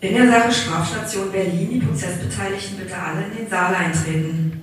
In der Sache Strafstation Berlin die Prozessbeteiligten bitte alle in den Saal eintreten.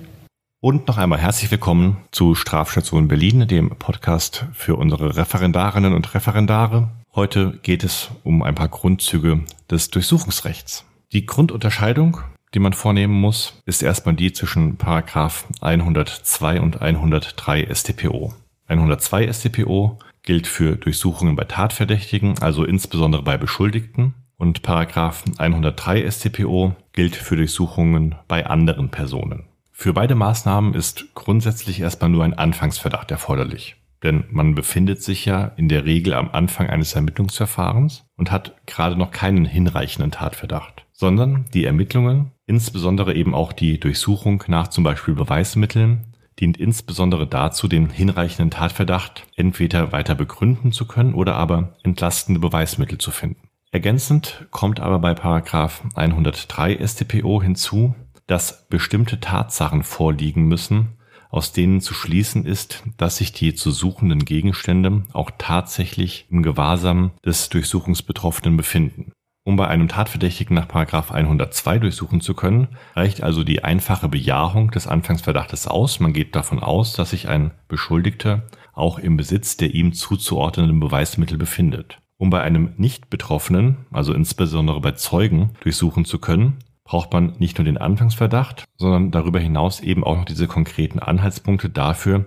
Und noch einmal herzlich willkommen zu Strafstation Berlin, dem Podcast für unsere Referendarinnen und Referendare. Heute geht es um ein paar Grundzüge des Durchsuchungsrechts. Die Grundunterscheidung, die man vornehmen muss, ist erstmal die zwischen Paragraph 102 und 103 StPO. 102 StPO gilt für Durchsuchungen bei Tatverdächtigen, also insbesondere bei Beschuldigten und Paragraph 103 StPO gilt für Durchsuchungen bei anderen Personen. Für beide Maßnahmen ist grundsätzlich erstmal nur ein Anfangsverdacht erforderlich. Denn man befindet sich ja in der Regel am Anfang eines Ermittlungsverfahrens und hat gerade noch keinen hinreichenden Tatverdacht, sondern die Ermittlungen, insbesondere eben auch die Durchsuchung nach zum Beispiel Beweismitteln, dient insbesondere dazu, den hinreichenden Tatverdacht entweder weiter begründen zu können oder aber entlastende Beweismittel zu finden. Ergänzend kommt aber bei Paragraph 103 StPO hinzu, dass bestimmte Tatsachen vorliegen müssen, aus denen zu schließen ist, dass sich die zu suchenden Gegenstände auch tatsächlich im Gewahrsam des Durchsuchungsbetroffenen befinden. Um bei einem Tatverdächtigen nach 102 durchsuchen zu können, reicht also die einfache Bejahung des Anfangsverdachtes aus. Man geht davon aus, dass sich ein Beschuldigter auch im Besitz der ihm zuzuordnenden Beweismittel befindet. Um bei einem Nicht-Betroffenen, also insbesondere bei Zeugen, durchsuchen zu können, braucht man nicht nur den Anfangsverdacht, sondern darüber hinaus eben auch noch diese konkreten Anhaltspunkte dafür,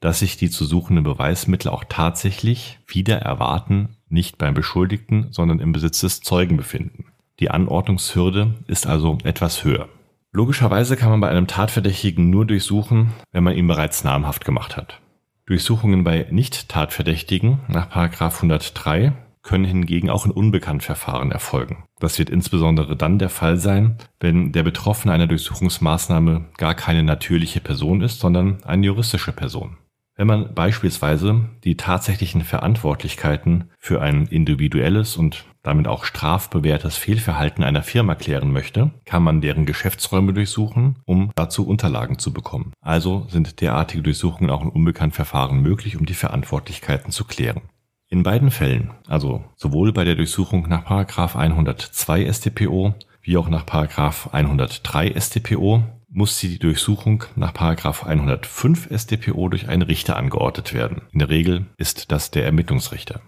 dass sich die zu suchenden Beweismittel auch tatsächlich wieder erwarten, nicht beim Beschuldigten, sondern im Besitz des Zeugen befinden. Die Anordnungshürde ist also etwas höher. Logischerweise kann man bei einem Tatverdächtigen nur durchsuchen, wenn man ihn bereits namhaft gemacht hat. Durchsuchungen bei Nicht-Tatverdächtigen nach 103 können hingegen auch in Unbekanntverfahren erfolgen. Das wird insbesondere dann der Fall sein, wenn der Betroffene einer Durchsuchungsmaßnahme gar keine natürliche Person ist, sondern eine juristische Person. Wenn man beispielsweise die tatsächlichen Verantwortlichkeiten für ein individuelles und damit auch strafbewährtes Fehlverhalten einer Firma klären möchte, kann man deren Geschäftsräume durchsuchen, um dazu Unterlagen zu bekommen. Also sind derartige Durchsuchungen auch in Unbekanntverfahren möglich, um die Verantwortlichkeiten zu klären. In beiden Fällen, also sowohl bei der Durchsuchung nach 102 StPO wie auch nach 103 StPO, muss die Durchsuchung nach 105 StPO durch einen Richter angeordnet werden. In der Regel ist das der Ermittlungsrichter.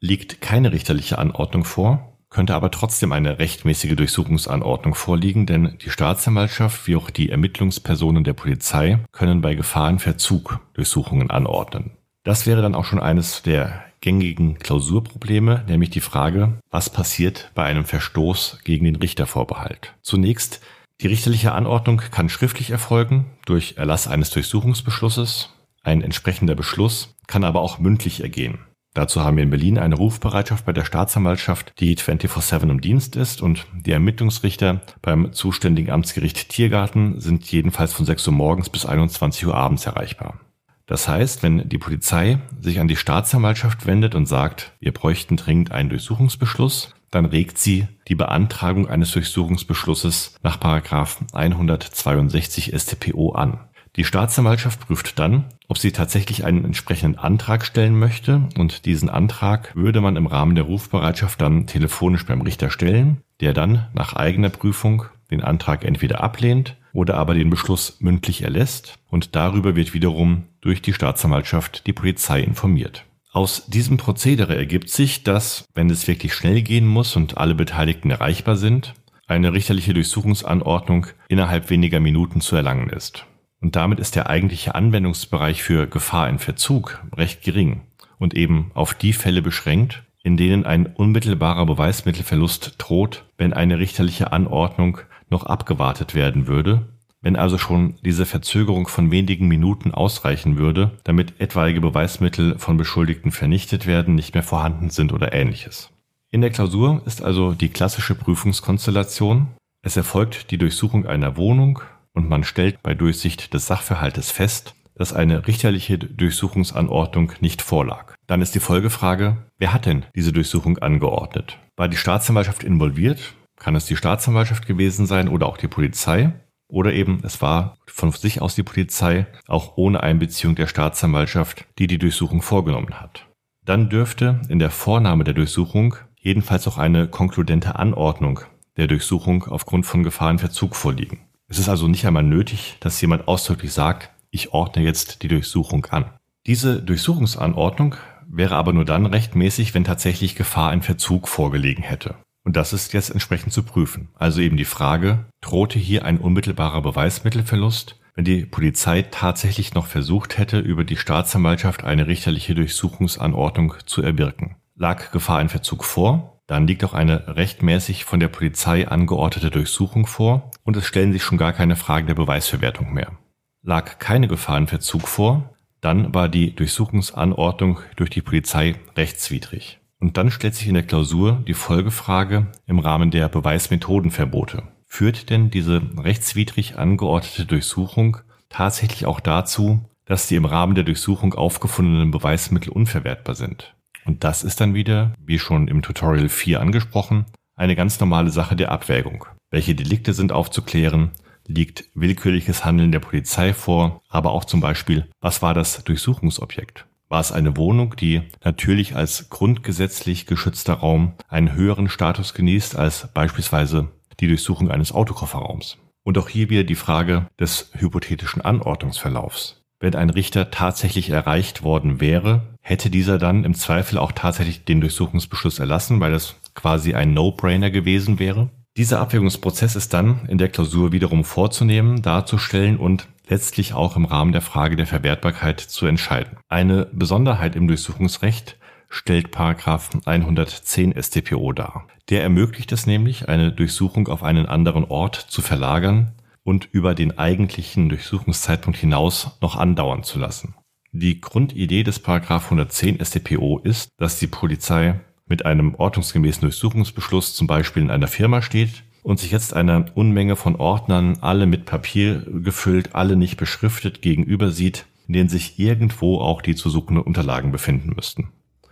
Liegt keine richterliche Anordnung vor, könnte aber trotzdem eine rechtmäßige Durchsuchungsanordnung vorliegen, denn die Staatsanwaltschaft wie auch die Ermittlungspersonen der Polizei können bei Gefahrenverzug Durchsuchungen anordnen. Das wäre dann auch schon eines der gängigen Klausurprobleme, nämlich die Frage, was passiert bei einem Verstoß gegen den Richtervorbehalt. Zunächst, die richterliche Anordnung kann schriftlich erfolgen durch Erlass eines Durchsuchungsbeschlusses. Ein entsprechender Beschluss kann aber auch mündlich ergehen. Dazu haben wir in Berlin eine Rufbereitschaft bei der Staatsanwaltschaft, die 24-7 im Dienst ist und die Ermittlungsrichter beim zuständigen Amtsgericht Tiergarten sind jedenfalls von 6 Uhr morgens bis 21 Uhr abends erreichbar. Das heißt, wenn die Polizei sich an die Staatsanwaltschaft wendet und sagt, wir bräuchten dringend einen Durchsuchungsbeschluss, dann regt sie die Beantragung eines Durchsuchungsbeschlusses nach 162 StPO an. Die Staatsanwaltschaft prüft dann, ob sie tatsächlich einen entsprechenden Antrag stellen möchte und diesen Antrag würde man im Rahmen der Rufbereitschaft dann telefonisch beim Richter stellen, der dann nach eigener Prüfung den Antrag entweder ablehnt oder aber den Beschluss mündlich erlässt und darüber wird wiederum durch die Staatsanwaltschaft die Polizei informiert. Aus diesem Prozedere ergibt sich, dass, wenn es wirklich schnell gehen muss und alle Beteiligten erreichbar sind, eine richterliche Durchsuchungsanordnung innerhalb weniger Minuten zu erlangen ist. Und damit ist der eigentliche Anwendungsbereich für Gefahr in Verzug recht gering und eben auf die Fälle beschränkt, in denen ein unmittelbarer Beweismittelverlust droht, wenn eine richterliche Anordnung noch abgewartet werden würde, wenn also schon diese Verzögerung von wenigen Minuten ausreichen würde, damit etwaige Beweismittel von Beschuldigten vernichtet werden, nicht mehr vorhanden sind oder ähnliches. In der Klausur ist also die klassische Prüfungskonstellation. Es erfolgt die Durchsuchung einer Wohnung und man stellt bei Durchsicht des Sachverhaltes fest, dass eine richterliche Durchsuchungsanordnung nicht vorlag. Dann ist die Folgefrage, wer hat denn diese Durchsuchung angeordnet? War die Staatsanwaltschaft involviert? kann es die Staatsanwaltschaft gewesen sein oder auch die Polizei. Oder eben es war von sich aus die Polizei, auch ohne Einbeziehung der Staatsanwaltschaft, die die Durchsuchung vorgenommen hat. Dann dürfte in der Vornahme der Durchsuchung jedenfalls auch eine konkludente Anordnung der Durchsuchung aufgrund von Gefahrenverzug vorliegen. Es ist also nicht einmal nötig, dass jemand ausdrücklich sagt, ich ordne jetzt die Durchsuchung an. Diese Durchsuchungsanordnung wäre aber nur dann rechtmäßig, wenn tatsächlich Gefahr in Verzug vorgelegen hätte. Und das ist jetzt entsprechend zu prüfen. Also eben die Frage, drohte hier ein unmittelbarer Beweismittelverlust, wenn die Polizei tatsächlich noch versucht hätte, über die Staatsanwaltschaft eine richterliche Durchsuchungsanordnung zu erwirken. Lag Gefahr in Verzug vor, dann liegt auch eine rechtmäßig von der Polizei angeordnete Durchsuchung vor und es stellen sich schon gar keine Fragen der Beweisverwertung mehr. Lag keine Gefahr in Verzug vor, dann war die Durchsuchungsanordnung durch die Polizei rechtswidrig. Und dann stellt sich in der Klausur die Folgefrage im Rahmen der Beweismethodenverbote. Führt denn diese rechtswidrig angeordnete Durchsuchung tatsächlich auch dazu, dass die im Rahmen der Durchsuchung aufgefundenen Beweismittel unverwertbar sind? Und das ist dann wieder, wie schon im Tutorial 4 angesprochen, eine ganz normale Sache der Abwägung. Welche Delikte sind aufzuklären? Liegt willkürliches Handeln der Polizei vor? Aber auch zum Beispiel, was war das Durchsuchungsobjekt? War es eine Wohnung, die natürlich als grundgesetzlich geschützter Raum einen höheren Status genießt als beispielsweise die Durchsuchung eines Autokofferraums? Und auch hier wieder die Frage des hypothetischen Anordnungsverlaufs. Wenn ein Richter tatsächlich erreicht worden wäre, hätte dieser dann im Zweifel auch tatsächlich den Durchsuchungsbeschluss erlassen, weil es quasi ein No-Brainer gewesen wäre. Dieser Abwägungsprozess ist dann in der Klausur wiederum vorzunehmen, darzustellen und letztlich auch im Rahmen der Frage der Verwertbarkeit zu entscheiden. Eine Besonderheit im Durchsuchungsrecht stellt Paragraph 110 StPO dar. Der ermöglicht es nämlich, eine Durchsuchung auf einen anderen Ort zu verlagern und über den eigentlichen Durchsuchungszeitpunkt hinaus noch andauern zu lassen. Die Grundidee des Paragraph 110 StPO ist, dass die Polizei mit einem ordnungsgemäßen Durchsuchungsbeschluss zum Beispiel in einer Firma steht und sich jetzt einer Unmenge von Ordnern, alle mit Papier gefüllt, alle nicht beschriftet, gegenüber sieht, in denen sich irgendwo auch die zu suchenden Unterlagen befinden müssten.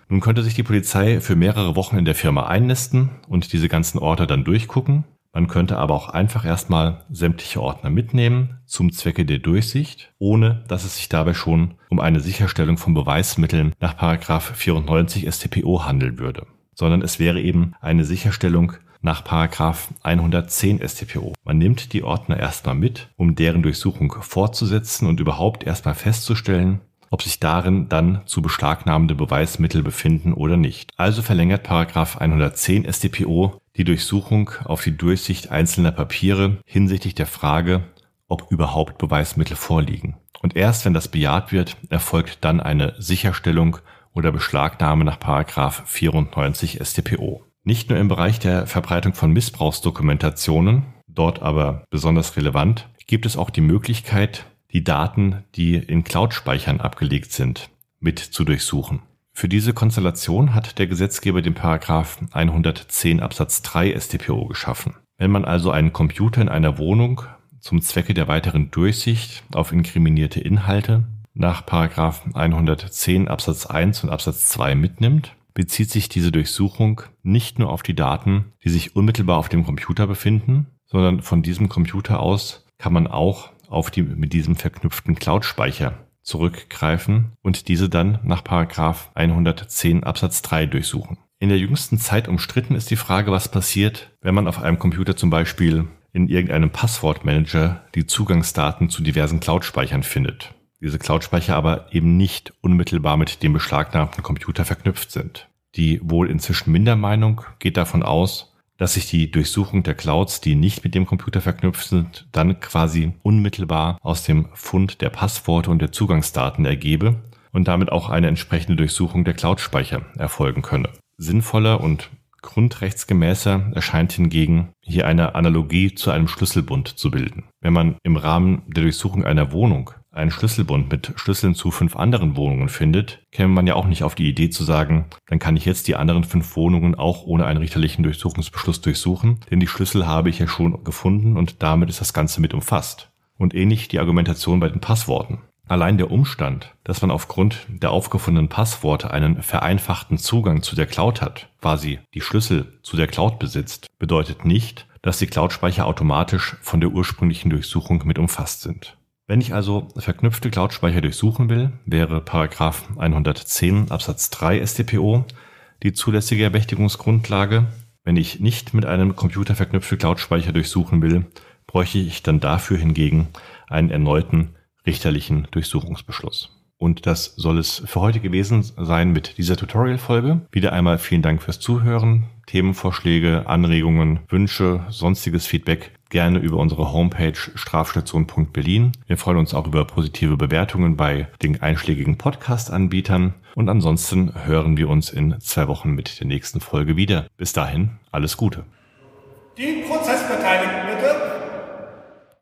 Nun könnte sich die Polizei für mehrere Wochen in der Firma einnisten und diese ganzen Orte dann durchgucken. Man könnte aber auch einfach erstmal sämtliche Ordner mitnehmen zum Zwecke der Durchsicht, ohne dass es sich dabei schon um eine Sicherstellung von Beweismitteln nach 94 StPO handeln würde, sondern es wäre eben eine Sicherstellung nach 110 StPO. Man nimmt die Ordner erstmal mit, um deren Durchsuchung fortzusetzen und überhaupt erstmal festzustellen, ob sich darin dann zu beschlagnahmende Beweismittel befinden oder nicht. Also verlängert 110 StPO die Durchsuchung auf die Durchsicht einzelner Papiere hinsichtlich der Frage, ob überhaupt Beweismittel vorliegen. Und erst wenn das bejaht wird, erfolgt dann eine Sicherstellung oder Beschlagnahme nach 94 StPO. Nicht nur im Bereich der Verbreitung von Missbrauchsdokumentationen, dort aber besonders relevant, gibt es auch die Möglichkeit, die Daten, die in Cloud-Speichern abgelegt sind, mit zu durchsuchen. Für diese Konstellation hat der Gesetzgeber den Paragraph 110 Absatz 3 StPO geschaffen. Wenn man also einen Computer in einer Wohnung zum Zwecke der weiteren Durchsicht auf inkriminierte Inhalte nach Paragraph 110 Absatz 1 und Absatz 2 mitnimmt, bezieht sich diese Durchsuchung nicht nur auf die Daten, die sich unmittelbar auf dem Computer befinden, sondern von diesem Computer aus kann man auch auf die mit diesem verknüpften Cloud-Speicher zurückgreifen und diese dann nach Paragraph 110 Absatz 3 durchsuchen. In der jüngsten Zeit umstritten ist die Frage, was passiert, wenn man auf einem Computer zum Beispiel in irgendeinem Passwortmanager die Zugangsdaten zu diversen Cloud-Speichern findet. Diese Cloud-Speicher aber eben nicht unmittelbar mit dem beschlagnahmten Computer verknüpft sind. Die wohl inzwischen Mindermeinung geht davon aus, dass sich die Durchsuchung der Clouds, die nicht mit dem Computer verknüpft sind, dann quasi unmittelbar aus dem Fund der Passworte und der Zugangsdaten ergebe und damit auch eine entsprechende Durchsuchung der Cloud-Speicher erfolgen könne. Sinnvoller und grundrechtsgemäßer erscheint hingegen hier eine Analogie zu einem Schlüsselbund zu bilden. Wenn man im Rahmen der Durchsuchung einer Wohnung einen Schlüsselbund mit Schlüsseln zu fünf anderen Wohnungen findet, käme man ja auch nicht auf die Idee zu sagen, dann kann ich jetzt die anderen fünf Wohnungen auch ohne einen richterlichen Durchsuchungsbeschluss durchsuchen, denn die Schlüssel habe ich ja schon gefunden und damit ist das Ganze mit umfasst. Und ähnlich die Argumentation bei den Passworten. Allein der Umstand, dass man aufgrund der aufgefundenen Passworte einen vereinfachten Zugang zu der Cloud hat, quasi die Schlüssel zu der Cloud besitzt, bedeutet nicht, dass die Cloud-Speicher automatisch von der ursprünglichen Durchsuchung mit umfasst sind. Wenn ich also verknüpfte Cloud-Speicher durchsuchen will, wäre Paragraph 110 Absatz 3 StPO die zulässige Ermächtigungsgrundlage. Wenn ich nicht mit einem Computer verknüpfte Cloud-Speicher durchsuchen will, bräuchte ich dann dafür hingegen einen erneuten richterlichen Durchsuchungsbeschluss. Und das soll es für heute gewesen sein mit dieser Tutorial-Folge. Wieder einmal vielen Dank fürs Zuhören. Themenvorschläge, Anregungen, Wünsche, sonstiges Feedback gerne über unsere Homepage strafstation.berlin. Wir freuen uns auch über positive Bewertungen bei den einschlägigen Podcast-Anbietern. Und ansonsten hören wir uns in zwei Wochen mit der nächsten Folge wieder. Bis dahin, alles Gute. Die Prozessbeteiligten bitte.